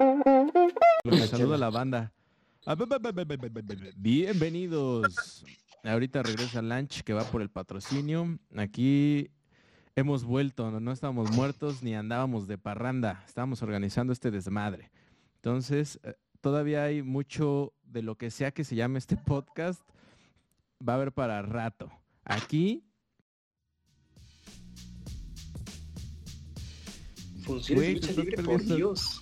Saludo a la banda. Bienvenidos. Ahorita regresa Lunch que va por el patrocinio. Aquí hemos vuelto, no, estábamos muertos ni andábamos de parranda. Estábamos organizando este desmadre. Entonces, eh, todavía hay mucho de lo que sea que se llame este podcast. Va a haber para rato. Aquí funciones de lucha libre, por Dios.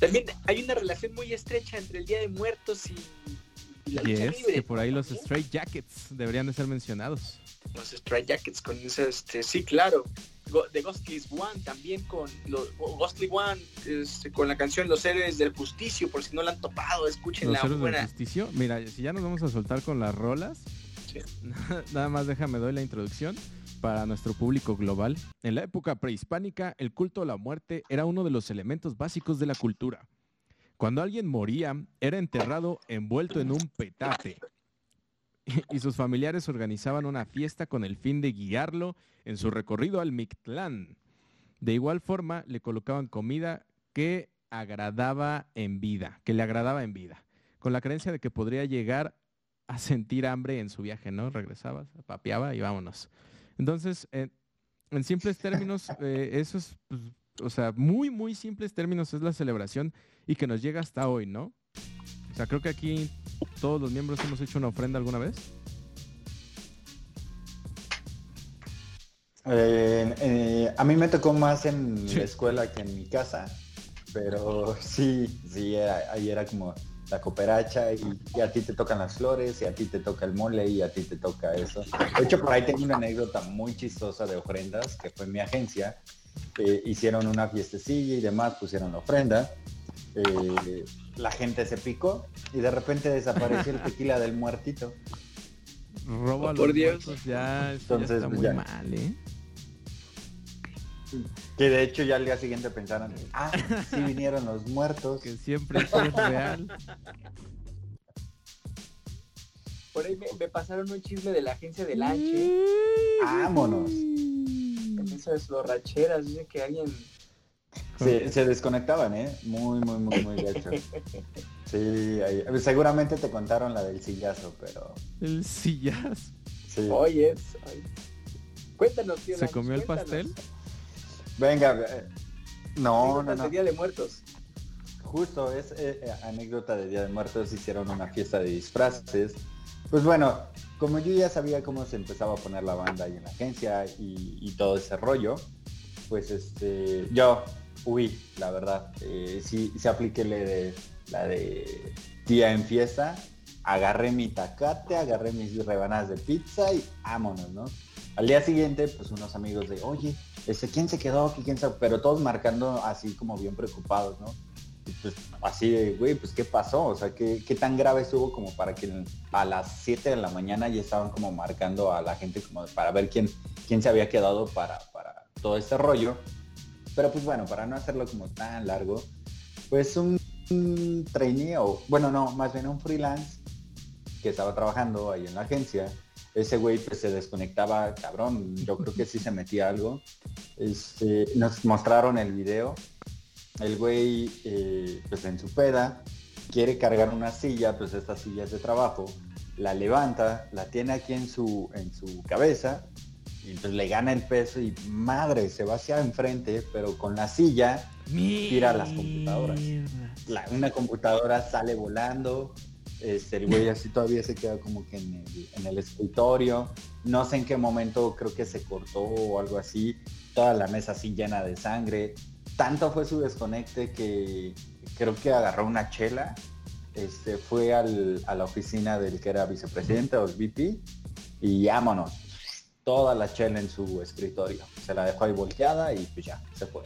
También hay una relación muy estrecha entre el Día de Muertos y, la lucha libre. que por ahí los Straight Jackets deberían de ser mencionados. Los Straight Jackets con ese, este, sí, claro. De Ghostly One también con los Ghostly One este, con la canción Los Héroes del Justicio, por si no la han topado, escuchen la buena. Del Justicio, mira, si ya nos vamos a soltar con las rolas, nada más déjame doy la introducción para nuestro público global, en la época prehispánica el culto a la muerte era uno de los elementos básicos de la cultura. Cuando alguien moría, era enterrado envuelto en un petate y sus familiares organizaban una fiesta con el fin de guiarlo en su recorrido al Mictlán. De igual forma, le colocaban comida que agradaba en vida, que le agradaba en vida, con la creencia de que podría llegar a sentir hambre en su viaje, ¿no? Regresaba, papeaba y vámonos. Entonces, en simples términos, eh, eso es, pues, o sea, muy, muy simples términos es la celebración y que nos llega hasta hoy, ¿no? O sea, creo que aquí todos los miembros hemos hecho una ofrenda alguna vez. Eh, eh, a mí me tocó más en la escuela que en mi casa, pero sí, sí, ahí era como la cooperacha y, a ti te tocan las flores y a ti te toca el mole y a ti te toca eso. De hecho, por ahí tengo una anécdota muy chistosa de ofrendas que fue en mi agencia. hicieron una fiestecilla y demás, pusieron la ofrenda. Eh, la gente se picó y de repente desapareció el tequila del muertito. Roba oh, por Dios. ya, Entonces, muy mal, ¿eh? Que de hecho ya al día siguiente pensaron, ah, sí vinieron los muertos. Que siempre es real. Por ahí me, pasaron un chisme de la agencia del H. Vámonos. En esas borracheras, dice que alguien... Se, se desconectaban, ¿eh? Muy, muy, muy, muy gacho. Sí, seguramente te contaron la del sillazo, pero... El sillazo. Sí. Oye, cuéntanos, ¿Se comió el pastel? Venga, eh, no, no, no. Día de Muertos. Justo, es eh, eh, anécdota de Día de Muertos, hicieron una fiesta de disfraces. Pues bueno, como yo ya sabía cómo se empezaba a poner la banda ahí en la agencia y, todo ese rollo, pues este, yo huí, la verdad. sí, se apliqué la de, la de día en fiesta, agarré mi tacate, agarré mis rebanadas de pizza y vámonos, ¿no? Al día siguiente, pues unos amigos de, oye, ese, ¿quién se quedó aquí? ¿Quién se... Pero todos marcando así como bien preocupados, ¿no? Pues así de, güey, pues ¿qué pasó? O sea, ¿qué, ¿qué, tan grave estuvo como para que a las 7 de la mañana ya estaban como marcando a la gente como para ver quién, quién se había quedado para, para todo este rollo? Pero pues bueno, para no hacerlo como tan largo, pues un, un trainee o, bueno, no, más bien un freelance que estaba trabajando ahí en la agencia, ese güey pues se desconectaba, cabrón, yo creo que sí se metía algo. Este, nos mostraron el video, el güey eh, pues en su peda quiere cargar una silla, pues estas sillas de trabajo, la levanta, la tiene aquí en su, en su cabeza y pues le gana el peso y madre, se va hacia enfrente, pero con la silla tira las computadoras. una computadora sale volando, este, el güey así todavía se queda como que en el, escritorio. No sé en qué momento creo que se cortó o algo así. Toda la mesa así llena de sangre. Tanto fue su desconecte que creo que agarró una chela. Este, fue a la oficina del que era vicepresidente o el VP y vámonos. Toda la chela en su escritorio. Se la dejó ahí volteada y pues ya, se fue.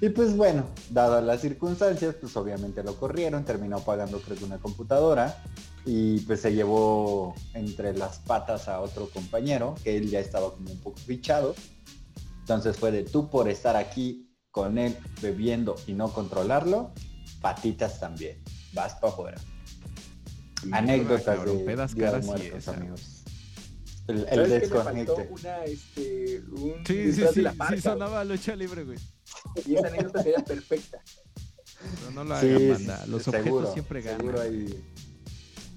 Y pues bueno, dadas las circunstancias, pues obviamente lo corrieron, terminó pagando creo que una computadora y pues se llevó entre las patas a otro compañero, que él ya estaba como un poco fichado. Entonces fue de tú por estar aquí con él bebiendo y no controlarlo, patitas también. Vas para afuera. Anécdotas de, caras muertos, amigos. El, el desconecte. Una, este, un sí, sí, sí, sí, sonaba lucha libre, güey. Y esa anécdota sería perfecta. No, lo hagan, Los objetos siempre ganan.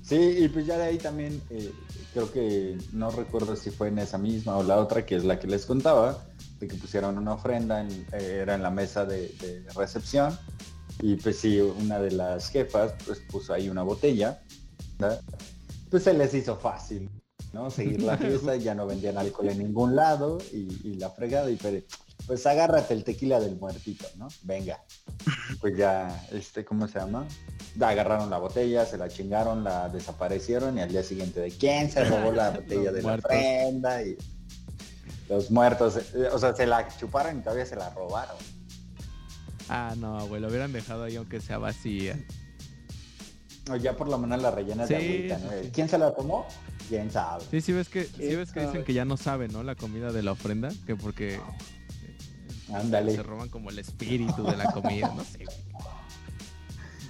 Sí, y pues ya de ahí también eh, creo que no recuerdo si fue en esa misma o la otra, que es la que les contaba, de que pusieron una ofrenda, en, eh, era en la mesa de, recepción, y pues sí, una de las jefas pues puso ahí una botella, pues se les hizo fácil, ¿no? Seguir la fiesta, ya no vendían alcohol en ningún lado y, la fregada y pero, pues agárrate el tequila del muertito, ¿no? Venga. Pues ya, este, ¿cómo se llama? Agarraron la botella, se la chingaron, la desaparecieron y al día siguiente de quién se robó la botella de la prenda y los muertos, eh, o sea, se la chuparon y todavía se la robaron. Ah, no, güey, lo hubieran dejado ahí aunque sea vacía. O ya por lo menos la rellenas de agüita, ¿no? ¿Quién se la tomó? ¿Quién sabe? Sí, sí ves que, sí ves que dicen que ya no saben, ¿no? La comida de la ofrenda, que porque Ándale. Se roban como el espíritu de la comida, no sé.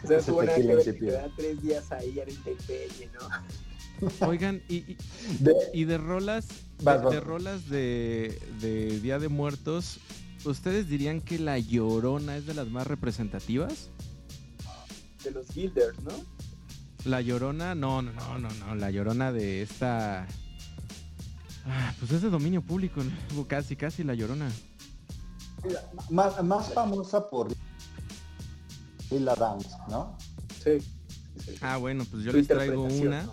O sea, supone que quedan tres días ahí en intemperie, ¿no? Oigan, y, de, y de rolas, de, rolas de, de Día de Muertos, ¿ustedes dirían que La Llorona es de las más representativas? De los Guilders, ¿no? La Llorona, no, no, no, no, no, La Llorona de esta... Ah, pues es de dominio público, casi, casi La Llorona más, más famosa por la Dance, ¿no? Sí. Ah, bueno, pues yo les traigo una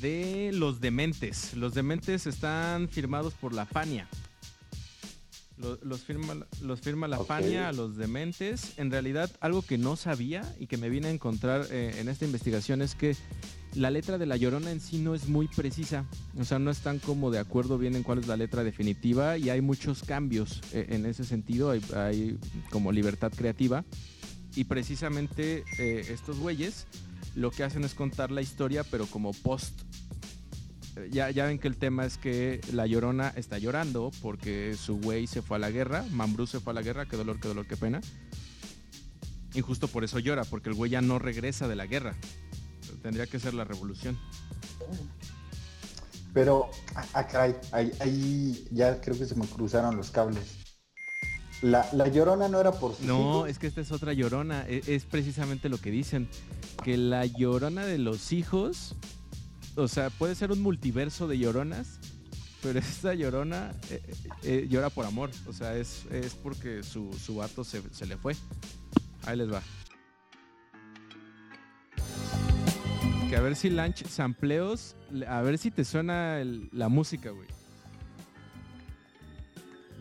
de Los Dementes. Los Dementes están firmados por la Fania. Los, firma, los firma la Fania a los dementes. En realidad, algo que no sabía y que me vine a encontrar eh, en esta investigación es que la letra de La Llorona en sí no es muy precisa. O sea, no están como de acuerdo bien en cuál es la letra definitiva y hay muchos cambios eh, en ese sentido. Hay, como libertad creativa. Y precisamente eh, estos güeyes lo que hacen es contar la historia, pero como post. Ya, ya ven que el tema es que la llorona está llorando porque su güey se fue a la guerra, Mambrú se fue a la guerra, qué dolor, qué dolor, qué pena. Y justo por eso llora, porque el güey ya no regresa de la guerra tendría que ser la revolución. Pero, acá ah, ahí, ya creo que se me cruzaron los cables. La, llorona no era por No, es que esta es otra llorona. E, es, precisamente lo que dicen. Que la llorona de los hijos, o sea, puede ser un multiverso de lloronas, pero esta llorona eh, eh, eh, llora por amor. O sea, es, es porque su, su vato se, se le fue. Ahí les va. Que a ver si Lunch sampleos, a ver si te suena la música, güey.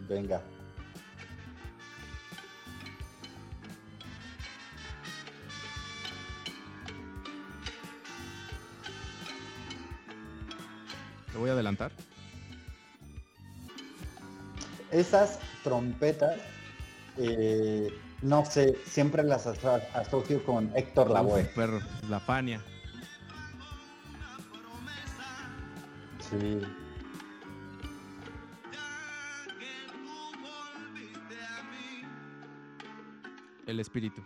Venga. Te voy a adelantar. Esas trompetas, eh, no sé, siempre las asocio con Héctor Lavoe. Perro, la Fania. El espíritu.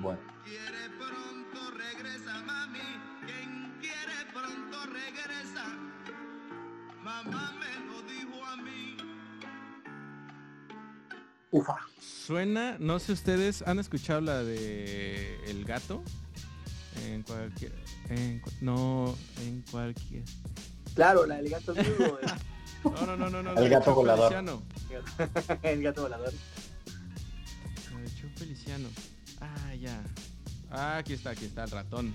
Bueno. pronto regresa, mami. Quien quiere pronto regresa. Mamá me lo dijo a mí. Ufa. Suena, no sé ustedes, ¿han escuchado la de El gato? En cualquier. no, en cualquier. Claro, la del gato vivo. No, no, no, no, no. El gato volador. el gato volador. El Feliciano. Ah, ya. Ah, aquí está, aquí está el ratón.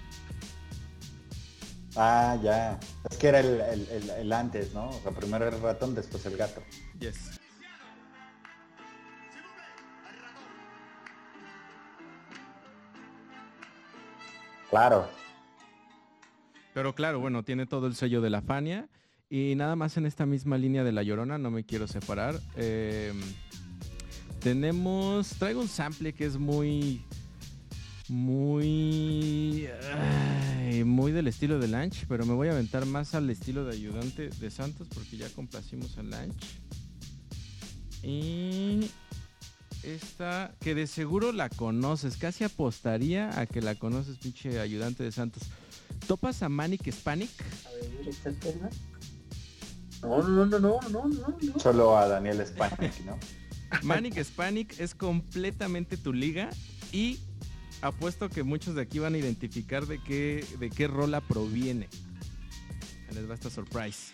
Ah, ya. Es que era el, el, el, antes, ¿no? O sea, primero el ratón, después el gato. Yes. Claro. Pero claro, bueno, tiene todo el sello de la Fania. Y nada más en esta misma línea de La Llorona, no me quiero separar. Em, tenemos, traigo un sample que es muy, muy, muy del estilo de Lanch, pero me voy a aventar más al estilo de ayudante de Santos porque ya complacimos a Lanch. Y esta, que de seguro la conoces, casi apostaría a que la conoces, pinche ayudante de Santos. ¿Topas a Manic Hispanic? A ver, No, no, no, no, no, no, Solo a Daniel Hispanic, ¿no? Manic Hispanic es completamente tu liga y apuesto que muchos de aquí van a identificar de qué, de qué rola proviene. Les va esta surprise.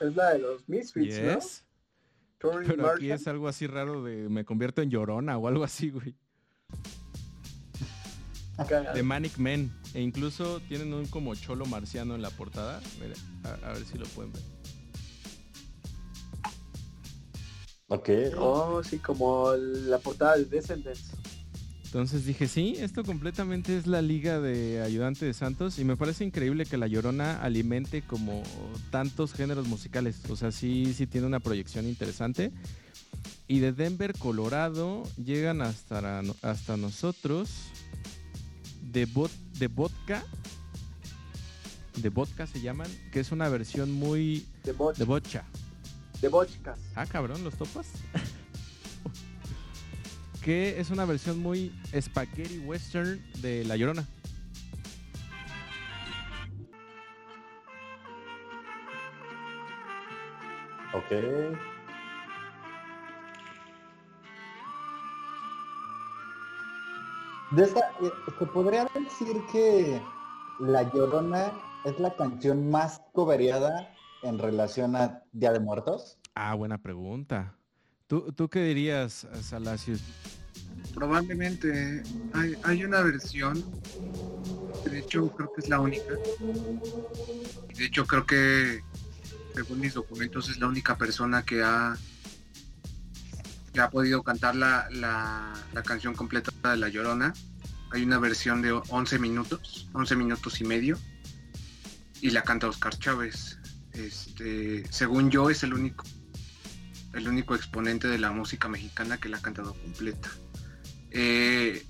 Es la de los Misfits, Yes. ¿no? Tony Pero aquí es algo así raro de me convierto en llorona o algo así, güey. De Manic Men. E incluso tienen un como cholo marciano en la portada. Mira, a, a ver si lo pueden ver. Ok. Oh, sí, como la portada de Descendants. Entonces dije, sí, esto completamente es la liga de ayudante de Santos y me parece increíble que La Llorona alimente como tantos géneros musicales. O sea, sí, sí tiene una proyección interesante. Y de Denver, Colorado, llegan hasta, hasta nosotros de, bot, de Vodka. De Vodka se llaman, que es una versión muy De, Boch, de Bocha. de Bochkas. Ah, cabrón, ¿los topas? que es una versión muy spaghetti western de La Llorona. Ok. De esta, eh, se podría decir que La Llorona es la canción más cobereada en relación a Día de Muertos. Ah, buena pregunta. ¿Tú, tú qué dirías, Salacios? Probablemente hay, una versión, de hecho creo que es la única. De hecho creo que, según mis documentos, es la única persona que ha, que ha podido cantar la, la, la canción completa de La Llorona. Hay una versión de 11 minutos, 11 minutos y medio, y la canta Oscar Chávez. Este, según yo, es el único el único exponente de la música mexicana que la ha cantado completa. Eh,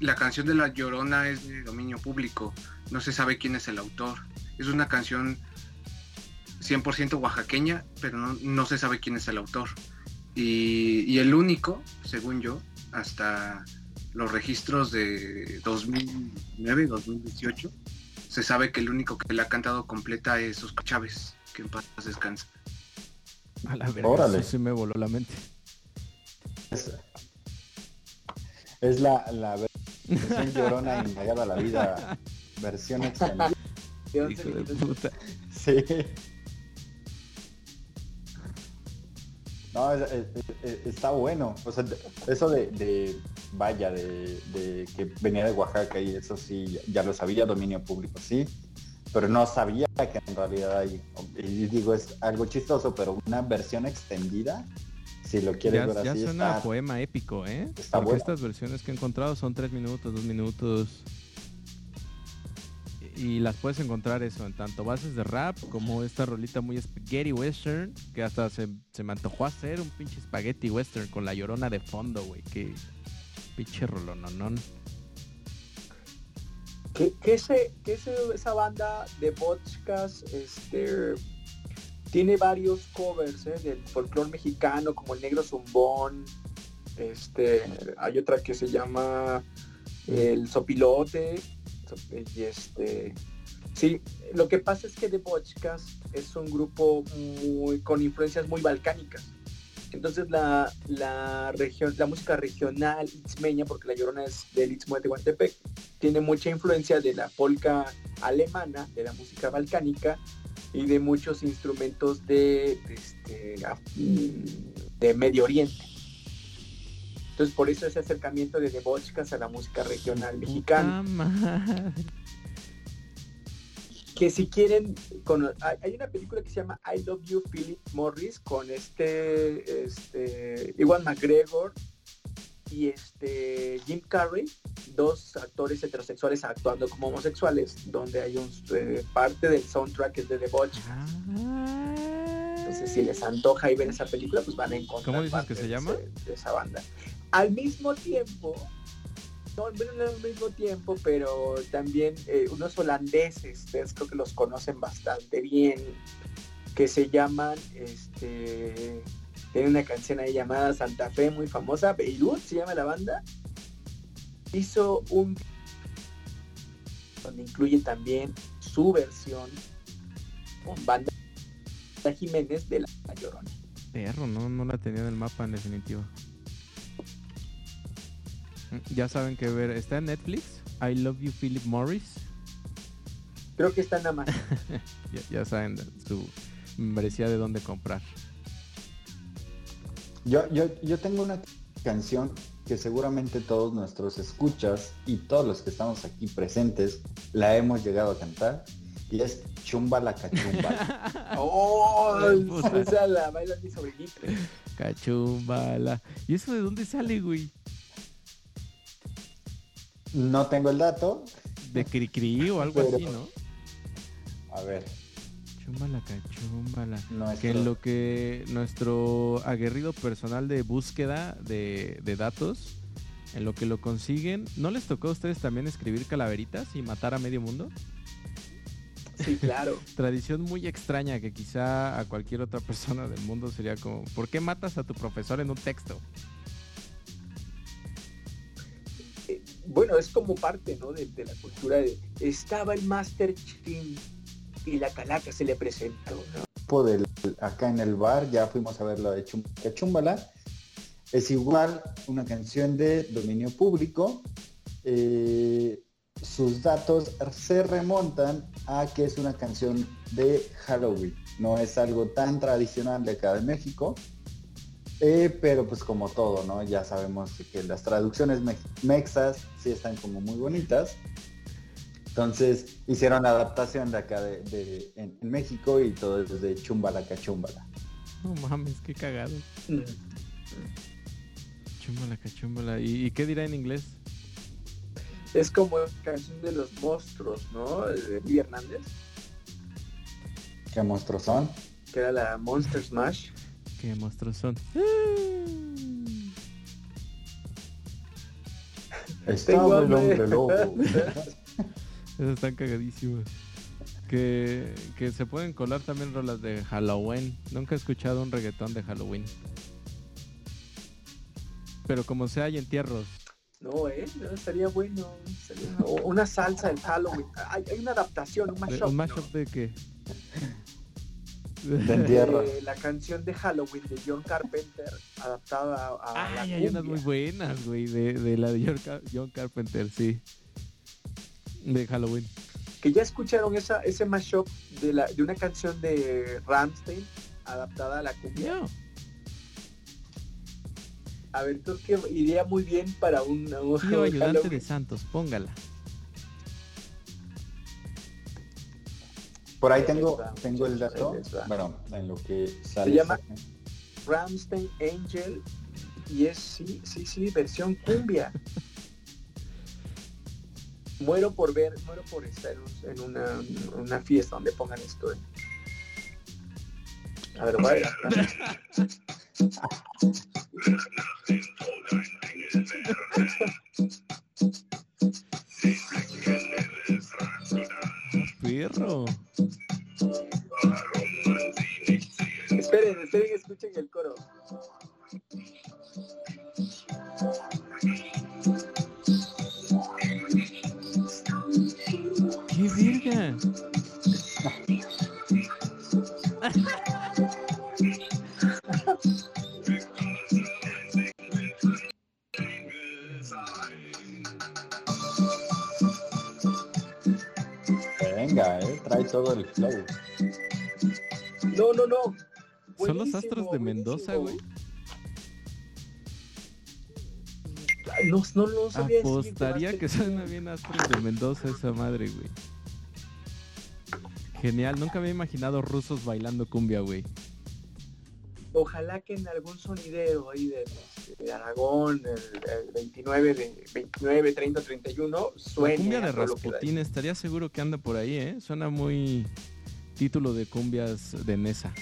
la canción de La Llorona es de dominio público, no se sabe quién es el autor. Es una canción 100% oaxaqueña, pero no, no se sabe quién es el autor. Y, el único, según yo, hasta los registros de 2009, 2018, se sabe que el único que la ha cantado completa es Oscar Chávez, que en paz descansa. A la verga, Órale. eso sí me voló la mente. Es, es la, la versión Llorona indagada a la vida, versión extendida. De 11 Hijo de puta. Sí. No, es- es- es- está bueno. O sea, eso de, de- vaya, de, de que venía de Oaxaca y eso sí, ya lo sabía, dominio público, sí. Pero no sabía que en realidad hay, y digo, es algo chistoso, pero una versión extendida, si lo quieres Ya, ver ya así, suena a está, poema épico, ¿eh? está Porque estas versiones que he encontrado son tres minutos, dos minutos. Y y las puedes encontrar eso en tanto bases de rap como esta rolita muy spaghetti western, que hasta se, se me antojó hacer un pinche spaghetti western con la llorona de fondo, güey. Que pinche rolononón. Que ese- esa banda de Bochkas este, tiene varios covers ¿eh? del folclore mexicano, como el negro zumbón. Este, hay otra que se llama el sopilote. so- Y este, sí, lo que pasa es que The Bochkas es un grupo muy, con influencias muy balcánicas. Entonces la, la región, la música regional itzmeña, porque la llorona es del Istmo de Tehuantepec, tiene mucha influencia de la polca alemana, de la música balcánica y de muchos instrumentos de, este, mm, de Medio Oriente. Entonces por eso ese acercamiento de Debochkas a la música regional mexicana. Que si quieren, con, hay, una película que se llama I Love You Philip Morris con este, este Iwan McGregor y este Jim Carrey, dos actores heterosexuales actuando como homosexuales, donde hay un eh, parte del soundtrack es de The Butch. Entonces, si les antoja y ver esa película, pues van a encontrar. ¿Cómo dices parte que se de llama? ese- de esa banda. Al mismo tiempo, no al mismo tiempo, pero también eh, unos holandeses, ustedes creo que los conocen bastante bien. que se llaman, este, tiene una canción ahí llamada Santa Fe muy famosa, Beirut se llama la banda, hizo un donde incluye también su versión con banda Jiménez de la Llorona. Perro, no, no la tenía en el mapa en definitiva. Ya saben que ver, está en Netflix. I Love You Philip Morris. Creo que está nada más. Ya, ya saben su membresía de dónde comprar. Yo, yo, yo tengo una canción que seguramente todos nuestros escuchas y todos los que estamos aquí presentes la hemos llegado a cantar y es Chumba la Cachumba. ¡Oh! Puta. Esa la baila mi sobrinito. Cachumbala. ¿Y eso de dónde sale, güey? No tengo el dato. De Cricri o algo Pero- así, ¿no? A ver, Chumbala, cachumbala. nuestro- Que en lo que nuestro aguerrido personal de búsqueda de, de datos, en lo que lo consiguen, ¿no les tocó a ustedes también escribir calaveritas y matar a medio mundo? Sí, claro. Tradición muy extraña que quizá a cualquier otra persona del mundo sería como, ¿por qué matas a tu profesor en un texto? Bueno, es como parte, ¿no? De, la cultura de... Estaba el Master Chin y la calaca se le presentó, ¿no? del, acá en el bar, ya fuimos a ver la de Chum- Cachumbala. Es igual una canción de dominio público. Eh, sus datos se remontan a que es una canción de Halloween. No es algo tan tradicional de acá de México. Eh, pero pues como todo, ¿no? Ya sabemos que las traducciones mex- mexas sí están como muy bonitas. Entonces hicieron la adaptación de acá de, de- en, en México y todo es de Chumbala Cachumbala. No mames, qué cagado. Chumbala, cachumbala. ¿Y, y qué dirá en inglés? Es como la canción de los monstruos, ¿no? De Hernández, ¿Qué monstruos son? que era la Monster Smash. ¿Qué monstruos son? Estaba el hambre. hombre lobo. Esas están cagadísimas. Que, que se pueden colar también rolas de Halloween. Nunca he escuchado un reggaetón de Halloween. Pero como sea hay entierros. No, ¿eh? No, estaría bueno. estaría- o una salsa del Halloween. Hay, hay una adaptación, un De- mashup. ¿Un ¿no? mashup de qué? De entierro. Eh, la canción de Halloween de John Carpenter adaptada a, a la Ay, hay unas muy buenas, güey, de, de la de John, Car- John Carpenter, sí. De Halloween. Que ya escucharon esa, ese mashup de, la, de una canción de Ramstein adaptada a la cumbia. No. A ver, creo que iría muy bien para un, un Tío ayudante Halloween. de Santos, póngala. Por ahí tengo, tengo el dato. Bueno, en lo que sale. llama- Ramstein Angel y es sí, sí, sí, versión cumbia. muero por ver, muero por estar en, un- en una, una fiesta donde pongan esto. eh. A ver, voy a Perro. Esperen, escuchen el coro. ¡Qué virga! Venga, eh, trae todo el flow. No, no, no. ¿Son los astros de Mendoza, güey? No, no, no sabía Apostaría que suena bien Astros de Mendoza esa madre, güey. Genial, nunca había imaginado rusos bailando cumbia, güey. Ojalá que en algún sonidero ahí de, de Aragón, el, el 29 de 29, 30, 31, La suene. cumbia de. Rasputín estaría seguro que anda por ahí, ¿eh? Suena muy título de cumbias de mesa.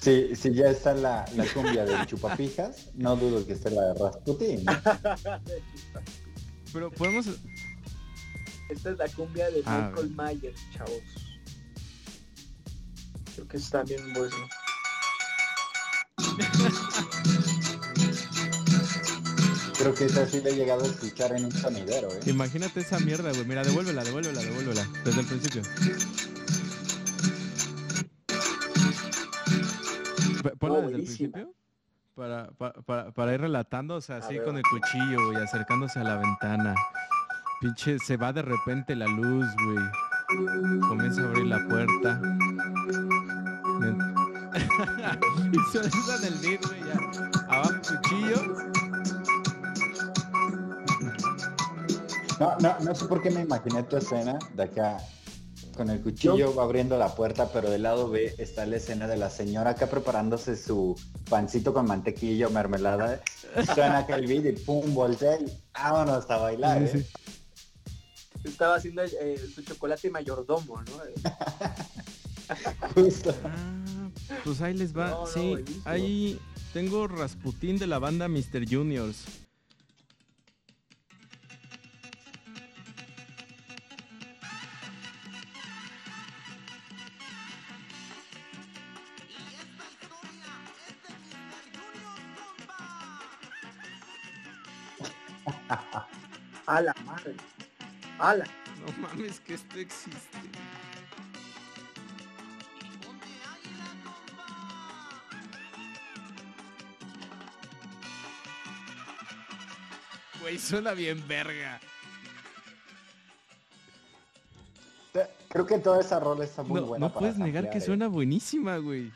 Si, si ya está la, la cumbia del chupapijas, no dudo que esté la de Rasputín. Pero podemos... Esta es la cumbia de Ah, Michael Myers, chavos. Creo que está bien bueno. Creo que esa sí le he llegado a escuchar en un sonidero, ¿eh? Imagínate esa mierda, güey. Mira, devuélvela, devuélvela, devuélvela. Desde el principio. Oh, desde el principio. Para, pa- para, para ir relatando, o sea, así con el cuchillo, güey, acercándose a la ventana. Pinche, se va de repente la luz, güey. Comienza a abrir la puerta. Men- y suena en el beat, güey, ya. Abajo cuchillo. No, no, no sé por qué me imaginé tu escena de acá con el cuchillo va abriendo la puerta, pero del lado B está la escena de la señora acá preparándose su pancito con mantequilla o mermelada. Suena acá el beat y pum, voltea y vámonos a bailar, Sí, ¿eh? Estaba haciendo eh, su chocolate mayordomo, ¿no? Justo. Ah, pues ahí les va. No, sí, ahí tengo Rasputín de la banda Mr. Juniors. A la madre. A la. No mames que esto existe. Güey, suena bien verga. Creo que toda esa rola está muy No, buena. no para puedes negar que ¿eh? suena buenísima, güey.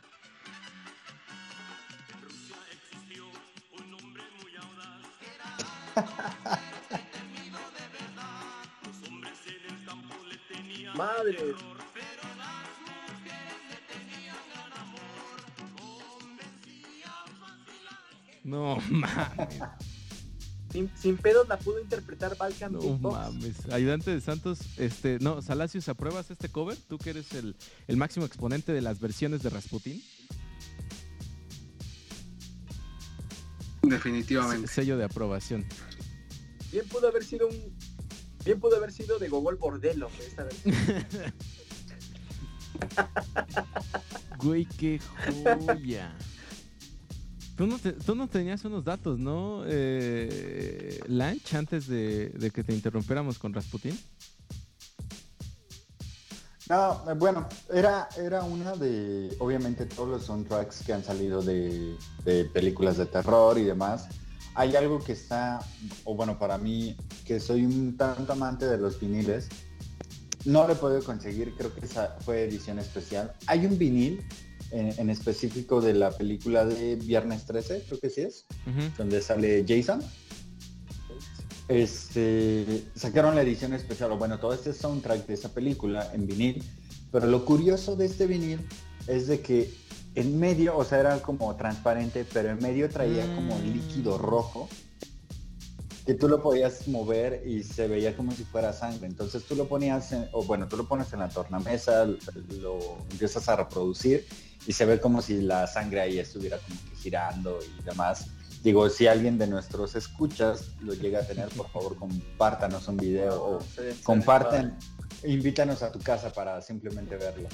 Sin, pedos la pudo interpretar Balkan no Beatbox. mames. Ayudante de Santos, este, no, Salacios, ¿apruebas este cover? Tú que eres el, el máximo exponente de las versiones de Rasputín. Definitivamente. Sello de aprobación. Bien pudo haber sido un. Bien pudo haber sido de Gogol Bordelo esta vez. Güey, qué joya. Tú no, te- tú no tenías unos datos, ¿no? Eh, Lanch, antes de, de que te interrumpiéramos con Rasputín. No, eh, bueno, era, era una de, obviamente, todos los soundtracks que han salido de, de películas de terror y demás. Hay algo que está, o bueno, para mí, que soy un tanto amante de los viniles, no lo he podido conseguir, creo que esa fue edición especial. Hay un vinil en, en específico de la película de Viernes 13, creo que sí es, donde sale Jason. Este, sacaron la edición especial, o bueno, todo este soundtrack de esa película en vinil, pero lo curioso de este vinil es de que en medio, o sea, era como transparente, pero en medio traía como Mm. líquido rojo, que tú lo podías mover y se veía como si fuera sangre. Entonces tú lo ponías, en- o bueno, tú lo pones en la tornamesa, lo empiezas a reproducir y se ve como si la sangre ahí estuviera como que girando y demás. Digo, si alguien de nuestros escuchas lo llega a tener, por favor compártanos un video o comparten, invítanos a tu casa para simplemente verlo.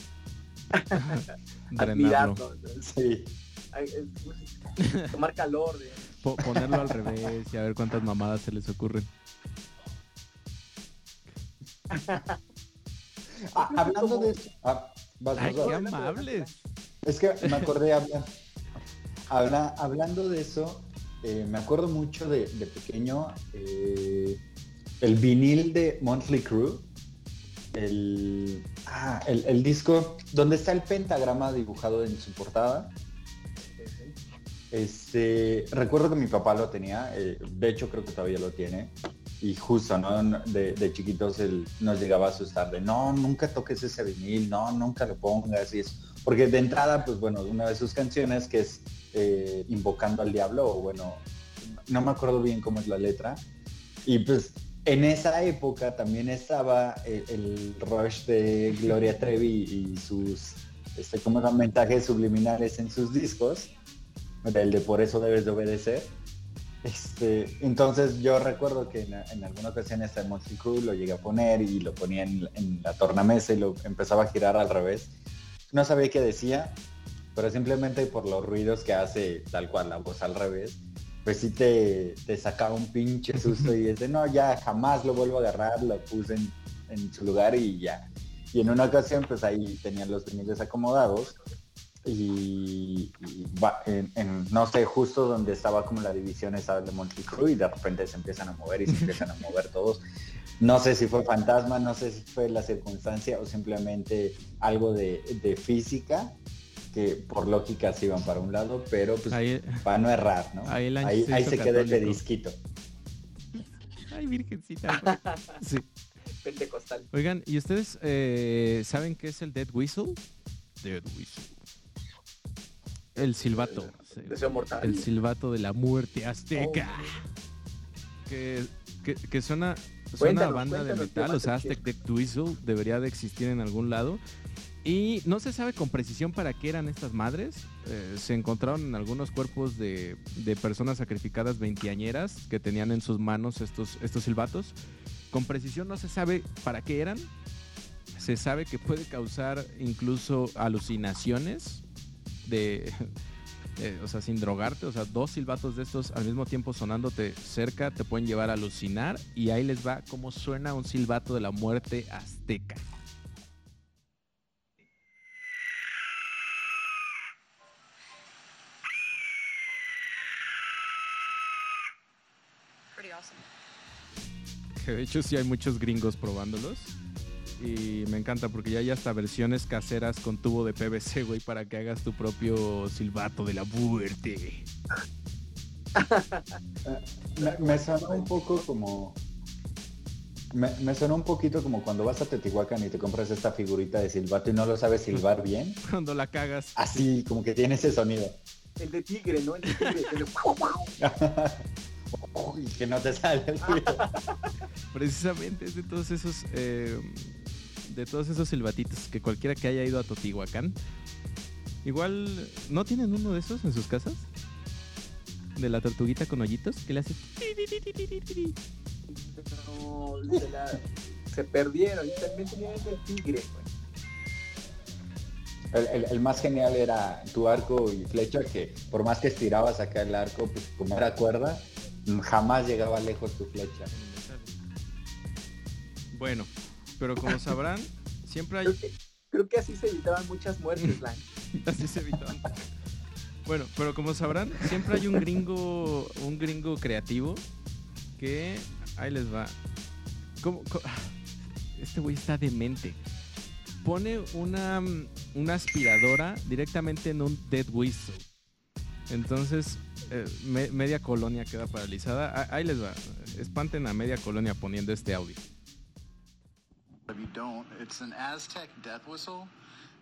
Admirarlo. Sí. Eh, Tomar calor. de- Po- ponerlo al revés y a ver cuántas mamadas se les ocurren. Ah, hablando de eso, ah, vas, Ay, vas, qué vas. amables. Es que me acordé habla- habla- hablando de eso, eh, me acuerdo mucho de, pequeño eh, el vinil de Monthly Crew, el, ah, el, el disco donde está el pentagrama dibujado en su portada. Este, recuerdo que mi papá lo tenía, eh, de hecho creo que todavía lo tiene. Y justo, ¿no? De, chiquitos él nos llegaba a asustar de, no, nunca toques ese vinil, no, nunca lo pongas. Y eso. Porque de entrada, pues bueno, una de sus canciones que es eh, Invocando al Diablo, o bueno, no me acuerdo bien cómo es la letra. Y pues en esa época también estaba el, el rush de Gloria Trevi y sus, este, mensajes subliminales en sus discos, el de por eso debes de obedecer. Este, entonces yo recuerdo que en, alguna ocasión este Monty Crew lo llegué a poner y lo ponía en, en la tornamesa y lo empezaba a girar al revés. no sabía qué decía, pero simplemente por los ruidos que hace tal cual la voz al revés, pues sí te, te sacaba un pinche susto y es de no, ya jamás lo vuelvo a agarrar, lo puse en, en su lugar y ya. Y en una ocasión pues ahí tenían los viniles acomodados y, no sé, justo donde estaba como la división esa de Monticrew y de repente se empiezan a mover y se empiezan a mover todos. No sé si fue fantasma, no sé si fue la circunstancia o simplemente algo de, de física que por lógica se iban para un lado, pero pues Ahí, para no errar, ¿no? Ahí el ahí, se ahí se queda el de católico. disquito. ay, virgencita. Sí. Pentecostal. Oigan, ¿y ustedes eh, saben qué es el Dead Whistle? Dead Whistle. El silbato. sí. Deseo mortal. El silbato de la muerte azteca. Que, que, que suena, suena a banda de metal, o sea, Aztec Death Whistle debería de existir en algún lado. Y no se sabe con precisión para qué eran estas madres. Eh, se encontraron en algunos cuerpos de, personas sacrificadas veinteañeras que tenían en sus manos estos, estos silbatos. Con precisión no se sabe para qué eran. Se sabe que puede causar incluso alucinaciones de, eh, o sea, sin drogarte, o sea, dos silbatos de estos al mismo tiempo sonándote cerca te pueden llevar a alucinar y ahí les va cómo suena un silbato de la muerte azteca. Que de hecho sí hay muchos gringos probándolos. Y me encanta porque ya hay hasta versiones caseras con tubo de PVC, güey, para que hagas tu propio silbato de la muerte. Me, me sonó un poco como... Me, me sonó un poquito como cuando vas a Teotihuacán y te compras esta figurita de silbato y no lo sabes silbar bien. Cuando la cagas. Así, como que tiene ese sonido. El de tigre, ¿no? El de tigre. el de- Uy, que no te sale el ruido. Precisamente es de todos esos eh, de todos esos silbatitos que cualquiera que haya ido a Totihuacán. Igual, ¿no tienen uno de esos en sus casas? De la tortuguita con hoyitos que le hace No, se, la- se perdieron. Y también tenían el del tigre, güey. El, el- el más genial era tu arco y flecha, que por más que estirabas acá el arco, pues como era cuerda, jamás llegaba lejos tu flecha. Bueno, pero como sabrán, siempre hay Creo que, creo que así se evitaban muchas muertes, Blanca. Así se evitaban. Bueno, pero como sabrán, siempre hay un gringo, un gringo creativo que ahí les va. ¿Cómo- Este güey está demente. Pone una, mm, una aspiradora directamente en un dead whistle. Entonces, eh, me- media colonia queda paralizada. Ah, Ahí les va. Espanten a media colonia poniendo este audio. If you don't, it's an Aztec death whistle,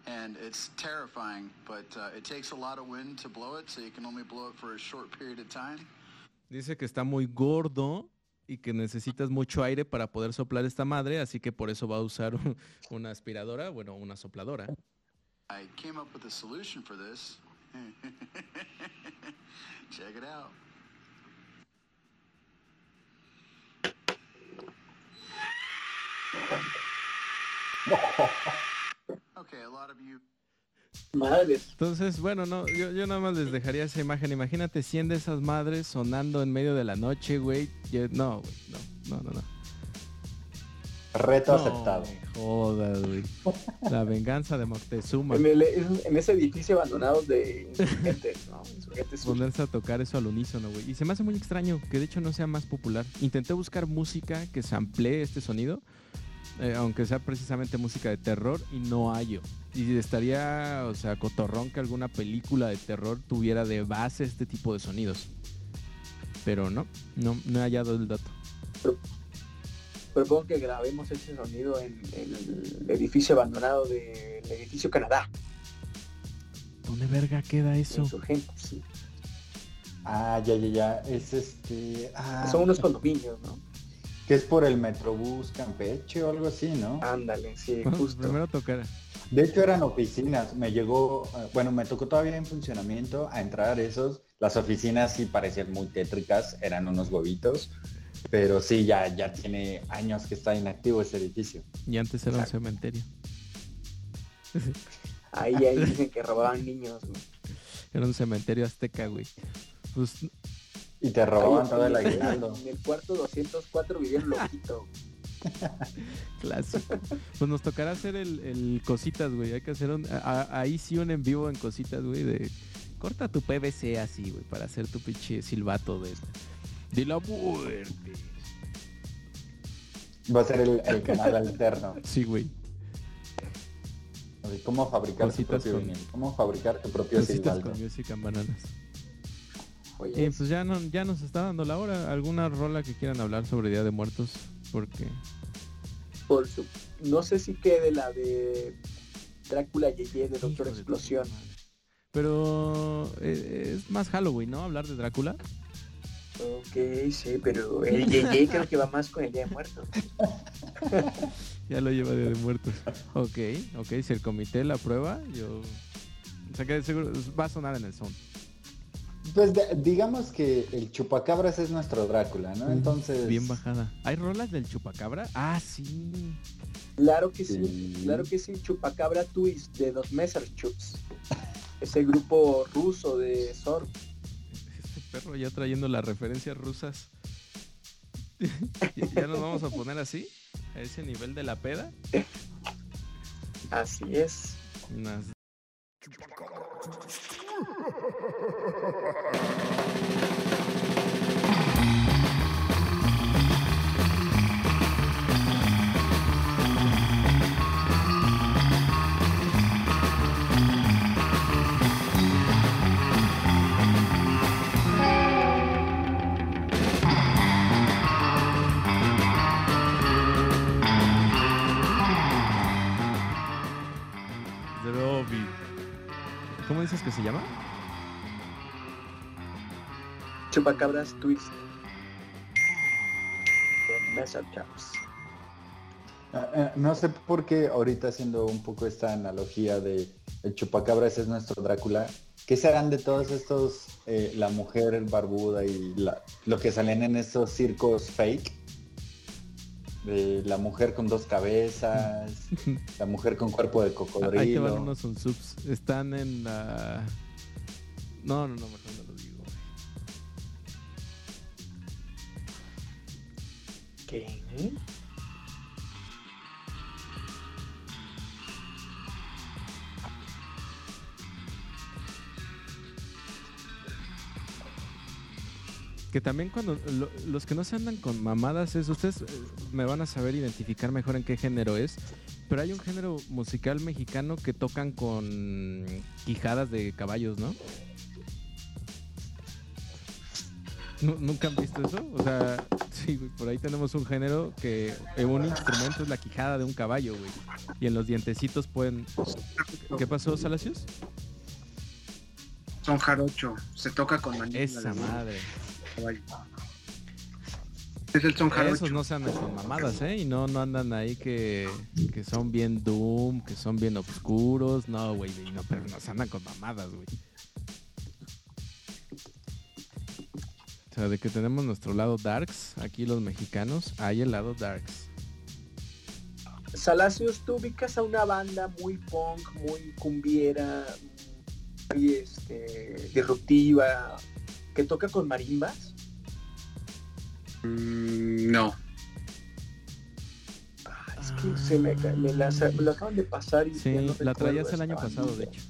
and it's terrifying. But uh, it takes a lot of wind to blow it, so you can only blow it for a short period of time. Dice que está muy gordo y que necesitas mucho aire para poder soplar esta madre, así que por eso va a usar un- una aspiradora, bueno, una sopladora. I came up with a solution for this. Check it out. Okay, a lot of you Madres. Entonces, bueno, no, yo, yo nada más les dejaría esa imagen. Imagínate 100 de esas madres sonando en medio de la noche, güey. No, güey, no, no, no, no. Reto No, aceptado. me jodas, güey. La venganza de Moctezuma. En, el- en ese edificio abandonado de insurgentes, ¿no? Insurgentes. Ponerse a tocar eso al unísono, güey. Y se me hace muy extraño que de hecho no sea más popular. Intenté buscar música que samplee este sonido, eh, aunque sea precisamente música de terror, y no hallo. Y estaría, o sea, cotorrón que alguna película de terror tuviera de base este tipo de sonidos. Pero no, no, no he hallado el dato. Propongo que grabemos ese sonido en, en el edificio abandonado del edificio Canadá. ¿Dónde verga queda eso? Sí. Ah, ya, ya, ya. Es este. ah, Son unos condominios, ¿no? Que es por el Metrobús Campeche o algo así, ¿no? Ándale, sí, justo. primero tocar. De hecho eran oficinas. Me llegó, eh, bueno, me tocó todavía en funcionamiento a entrar a esos. Las oficinas sí parecían muy tétricas, eran unos huevitos. Pero sí, ya, ya tiene años que está inactivo ese edificio. Y antes era un cementerio. Ahí, ahí dicen que robaban niños, güey. Era un cementerio azteca, güey. Pues Y te robaban Ahí, todo el en- aguinaldo. En el cuarto 204 vivía un loquito. Clásico. Pues nos tocará hacer el, el cositas, güey. Hay que hacer un, a- ahí sí un en vivo en cositas, güey, de corta tu PVC así, güey, para hacer tu pinche silbato de, de la muerte. Va a ser el, el canal alterno. Sí, güey. cómo fabricar tu Cositas propio con- cómo fabricar tu propio Cositas silbaldo. con music and bananas. Oye, Y pues ya, no, ya nos está dando la hora. ¿Alguna rola que quieran hablar sobre Día de Muertos? Porque por su... No sé si quede la de Drácula Yeye de Doctor Explosión. Pero eh, es más Halloween, ¿no? Hablar de Drácula. Ok, sí, pero el Yeye creo que va más con el Día de Muertos. Ya lo lleva Día de Muertos. Ok, ok. Si el comité la aprueba, yo... O sea que seguro va a sonar en el son. Pues de- digamos que el chupacabras es nuestro Drácula, ¿no? Entonces... Bien bajada. ¿Hay rolas del chupacabra? Ah, sí. Claro que sí, Sí. claro que sí, Chupacabra Twist de los Messer Chups. Ese grupo ruso de surf. Este perro ya trayendo las referencias rusas. ¿Ya nos vamos a poner así? A ese nivel de la peda. Así es. Unas Zrobić. ¿Cómo dices que se llama? Chupacabras Twist. Ah, ah, No sé por qué ahorita haciendo un poco esta analogía de el chupacabras es nuestro Drácula. ¿Qué serán de todos estos, eh, la mujer barbuda y la- lo que salen en estos circos fake? De la mujer con dos cabezas, la mujer con cuerpo de Ah, Ahí te van cocodrilo. unos subs. Están en la... No, no, no, mejor no lo digo. ¿Qué? Que también cuando lo- los que no se andan con mamadas es, ustedes eh, me van a saber identificar mejor en qué género es, pero hay un género musical mexicano que tocan con quijadas de caballos, ¿no? Nu- ¿Nunca han visto eso? O sea, sí, por ahí tenemos un género que eh, un instrumento es la quijada de un caballo, güey. Y en los dientecitos pueden... ¿Qué pasó, Salacios? Son jarocho. Se toca con manita Esa madre. Caballo. Es el son jarocho. Esos no se andan con mamadas, ¿eh? Y no, no andan ahí que, que son bien doom, que son bien oscuros. No, güey, no, pero no se andan con mamadas, güey. O sea, de que tenemos nuestro lado darks, aquí los mexicanos, hay el lado darks. Salacios, tú ubicas a una banda muy punk, muy cumbiera, muy este, disruptiva, que toca con marimbas. Mm, no. Ah, es que se me, me, la, me lo acaban de pasar y Sí, ya no la traías el año pasado, de hecho.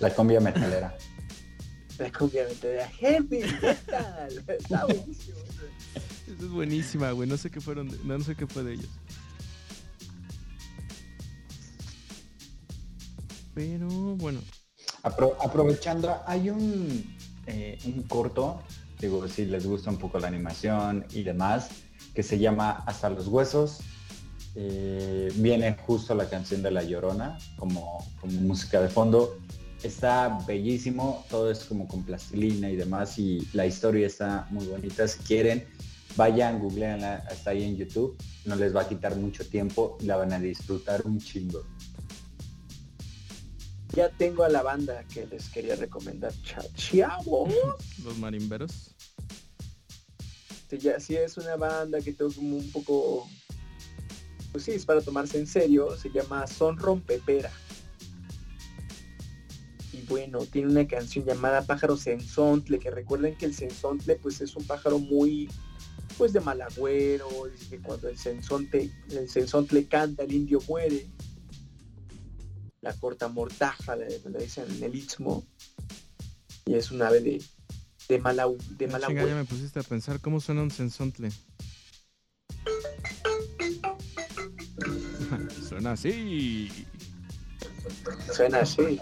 La combia metalera. La cumbia de heavy metal. Está buenísimo. es buenísima, güey. No sé qué fueron, de- no, no sé qué fue de ellos. Pero bueno, Apro- aprovechando, hay un, eh, un corto, digo, si les gusta un poco la animación y demás, que se llama Hasta los Huesos. Eh, viene justo la canción de La Llorona como, como música de fondo. Está bellísimo, todo es como con plastilina y demás y la historia está muy bonita. Si quieren, vayan, googleenla, está ahí en YouTube. No les va a quitar mucho tiempo y la van a disfrutar un chingo. Ya tengo a la banda que les quería recomendar. Cha- Chavos. los marimberos. Sí, ya, sí es una banda que toca como un poco pues sí, es para tomarse en serio, se llama Son Rompepera. Y bueno, tiene una canción llamada Pájaro Sensontle, que recuerden que el sensontle pues es un pájaro muy pues de mal agüero, dice que cuando el sensonte, el sensontle canta, el indio muere. La corta mortaja, le, le dicen en el istmo. Y es un ave de, de mala, de Ah, mala chinga, ya me pusiste a pensar cómo suena un sensontle. suena así. Suena así.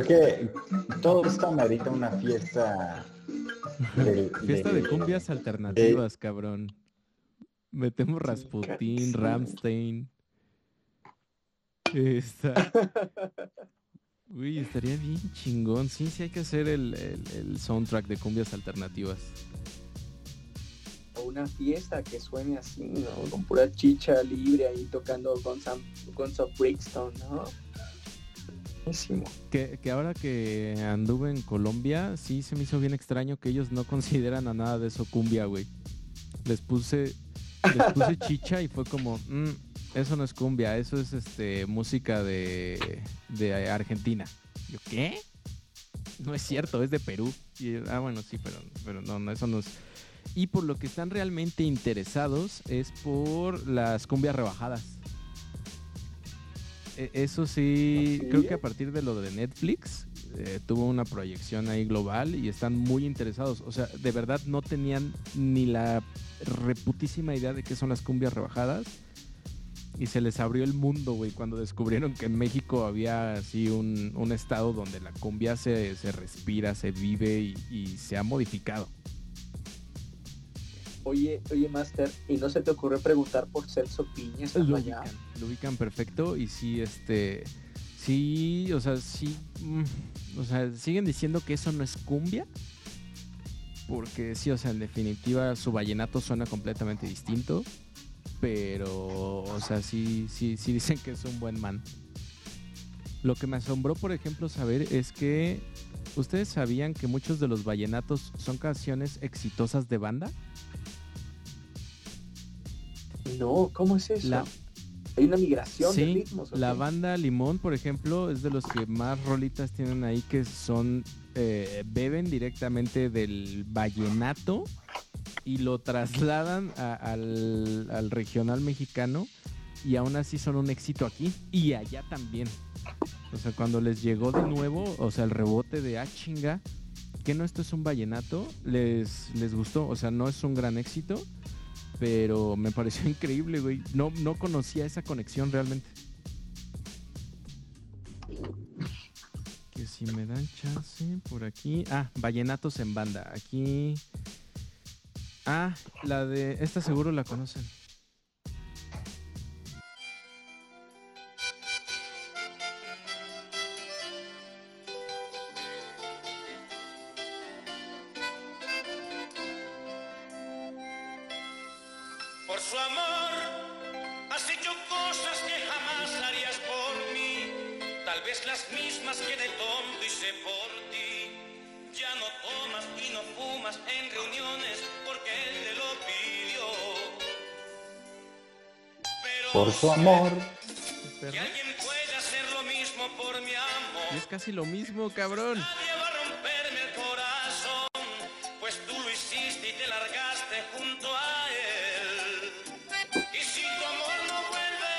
Creo que todo esto amerita una fiesta. del- Fiesta de cumbias alternativas, cabrón. Metemos Rasputín. Ramstein. Está. Uy, estaría bien chingón. Sí, sí hay que hacer el, el- el soundtrack de cumbias alternativas. O una fiesta que suene así, ¿no? Con pura chicha libre ahí tocando Guns, Guns of Brixton, ¿no? Buenísimo. Que, que ahora que anduve en Colombia, sí se me hizo bien extraño que ellos no consideran a nada de eso cumbia, güey. Les puse, les puse chicha y fue como, "Mm, eso no es cumbia, eso es este música de, de Argentina. Yo, ¿qué? No es cierto, es de Perú. Y, ah, bueno, sí, pero, pero no, no, eso no es. Y por lo que están realmente interesados es por las cumbias rebajadas. E- Eso sí, ¿Así? creo que a partir de lo de Netflix eh, tuvo una proyección ahí global y están muy interesados. O sea, de verdad no tenían ni la reputísima idea de qué son las cumbias rebajadas. Y se les abrió el mundo, güey, cuando descubrieron que en México había así un, un estado donde la cumbia se, se respira, se vive y, y se ha modificado. Oye, oye, Master, ¿y no se te ocurrió preguntar por Celso Piña Lo ubican, lo ubican perfecto y sí, este, sí, o sea, sí, mm, o sea, siguen diciendo que eso no es cumbia, porque sí, o sea, en definitiva su vallenato suena completamente distinto, pero, o sea, sí, sí, sí dicen que es un buen man. Lo que me asombró, por ejemplo, saber es que ustedes sabían que muchos de los vallenatos son canciones exitosas de banda. No, ¿cómo es eso? La- Hay una migración de ritmos. ¿o la qué? banda Limón, por ejemplo, es de los que más rolitas tienen ahí que son eh, beben directamente del vallenato y lo trasladan a- al, al regional mexicano y aún así son un éxito aquí y allá también. O sea, cuando les llegó de nuevo, o sea, el rebote de ah chinga, que no esto es un vallenato, les, les gustó. O sea, no es un gran éxito, pero me pareció increíble, güey. No, no conocía esa conexión realmente. Que si me dan chance por aquí. Ah, vallenatos en banda. Aquí. Ah, la de. Esta seguro la conocen. Su amor. que alguien puede hacer lo mismo por mi amor. Y es casi lo mismo, cabrón. Nadie va a romperme el corazón, pues tú lo hiciste y te largaste junto a él. Y si tu amor no vuelve,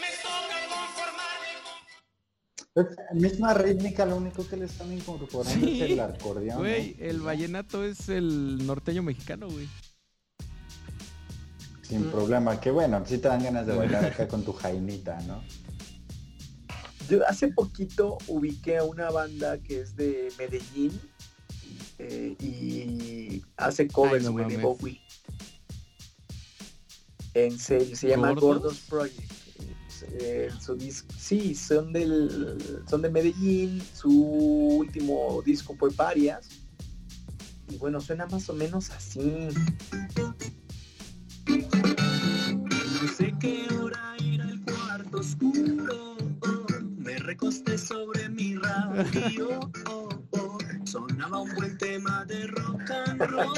me toca conformarme con... Es Misma rítmica, lo único que le están incorporando Sí, es el acordeón. ¿no? Güey, el vallenato es el norteño mexicano, güey. Sin problema. Que bueno, si te dan ganas de bailar acá con tu jainita, ¿no? Yo hace poquito ubiqué a una banda que es de Medellín eh, y hace covers Ay, no de. Bowie. En serio, se llama ¿Gordos? Gordos Project. Eh, su dis- sí, son del son de Medellín, su último disco fue Parias. Y bueno, suena más o menos así. Qué hora era el cuarto oscuro. Me recosté sobre mi radio. Sonaba un buen tema de rock and roll.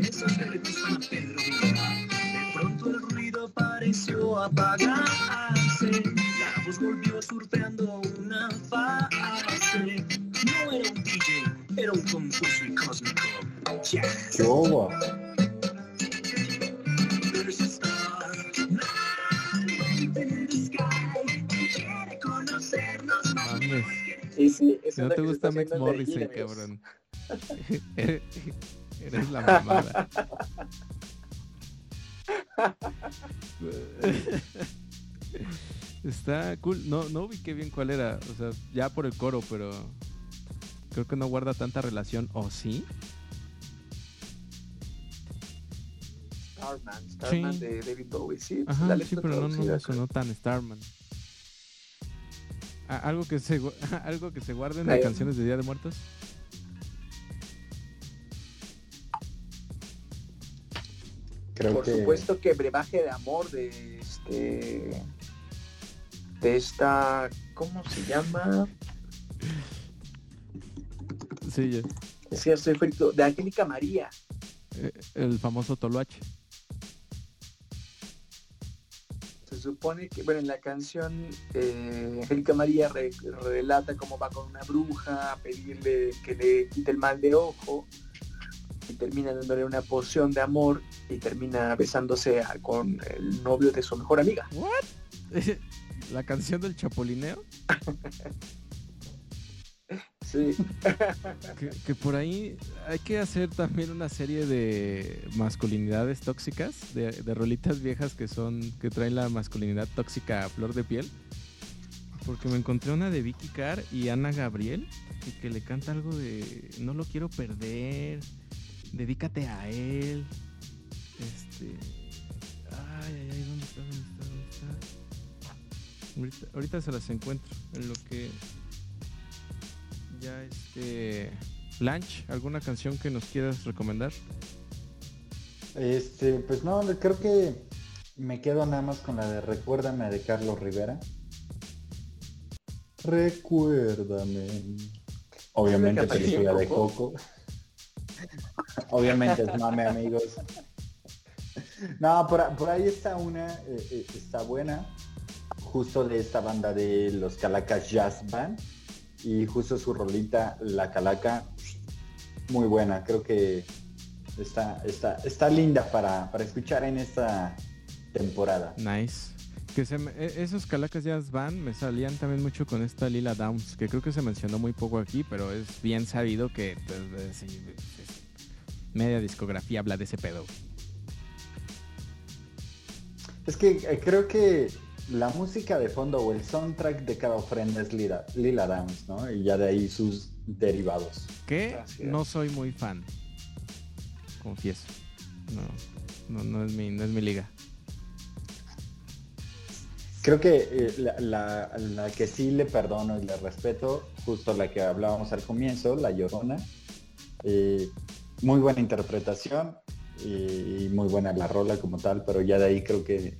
Esos que le gustan a Pedro. De pronto el ruido pareció apagarse. La voz volvió surfeando una fase. No era un DJ, era un concurso cósmico. Yeah. Mames. Sí, sí, esa Si no te gusta Max Morrissey, cabrón. Eres la mamada. Está cool. No, no ubiqué bien cuál era. O sea, ya por el coro, pero creo que no guarda tanta relación. ¿O sí? Starman, Starman Sí. de David Bowie, sí. pues, Ajá, sí, pero no, no me sonó tan Starman. Algo que se algo que se guarden de Eh. canciones de Día de Muertos. Creo Por que supuesto que Brebaje de Amor de este de esta ¿cómo se llama? Sí, ya. Sí, estoy frito, de Angélica María. Eh, el famoso Toloache. Supone que, bueno, en la canción eh, Angélica María re- relata cómo va con una bruja a pedirle que le quite el mal de ojo y termina dándole una poción de amor y termina besándose a- con el novio de su mejor amiga. La canción del Chapolineo. Sí. Que, por ahí hay que hacer también una serie de masculinidades tóxicas, de, de rolitas viejas que son, que traen la masculinidad tóxica a flor de piel. Porque me encontré una de Vicky Carr y Ana Gabriel, que le canta algo de no lo quiero perder, dedícate a él. Este. Ay, ay, ay, ¿dónde está? ¿Dónde está? ¿Dónde está? Ahorita se las encuentro. En lo que ya este Lunch, ¿alguna canción que nos quieras recomendar? Este, pues no, creo que me quedo nada más con la de Recuérdame de Carlos Rivera. Recuérdame. Obviamente película de Coco. Coco. Obviamente es mame amigos. No, por ahí está una, eh, eh, está buena. Justo de esta banda de los Calacas Jazz Band. Y justo su rolita, La Calaca, muy buena. Creo que está, está, está linda para, para escuchar en esta temporada. Nice. Que se me- e- esos calacas jazz van me salían también mucho con esta Lila Downs, que creo que se mencionó muy poco aquí, pero es bien sabido que pues, es- es- es- media discografía habla de ese pedo. Es que eh, creo que la música de fondo o el soundtrack de cada ofrenda es Lila, Lila Downs, ¿no? Y ya de ahí sus derivados. Que no soy muy fan. Confieso. No, no, no es mi, no es mi liga. Creo que eh, la, la- la que sí le perdono y le respeto, justo la que hablábamos al comienzo, La Llorona. Eh, muy buena interpretación y, y muy buena la rola como tal, pero ya de ahí creo que,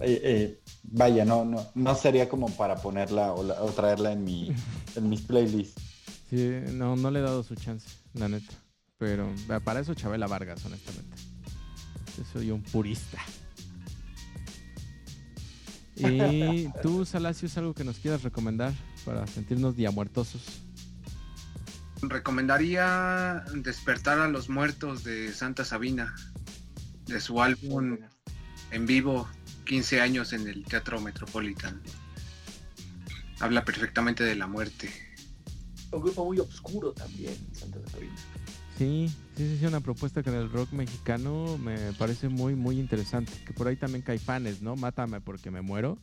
eh, eh, vaya, no, no, no sería como para ponerla o, la- o traerla en, mi, en mis playlists. Sí, no, no le he dado su chance, la neta. Pero para eso Chabela Vargas, honestamente. Yo soy un purista. Y tú, Salacios, algo que nos quieras recomendar para sentirnos diamuertosos. Recomendaría Despertar a los Muertos de Santa Sabina, de su álbum en vivo 15 años en el Teatro Metropolitan. Habla perfectamente de la muerte. Un grupo muy oscuro también, Santa Sabina. Sí, sí, sí, sí, una propuesta que en el rock mexicano me parece muy, muy interesante. Que por ahí también Caifanes, ¿no? Mátame porque me muero.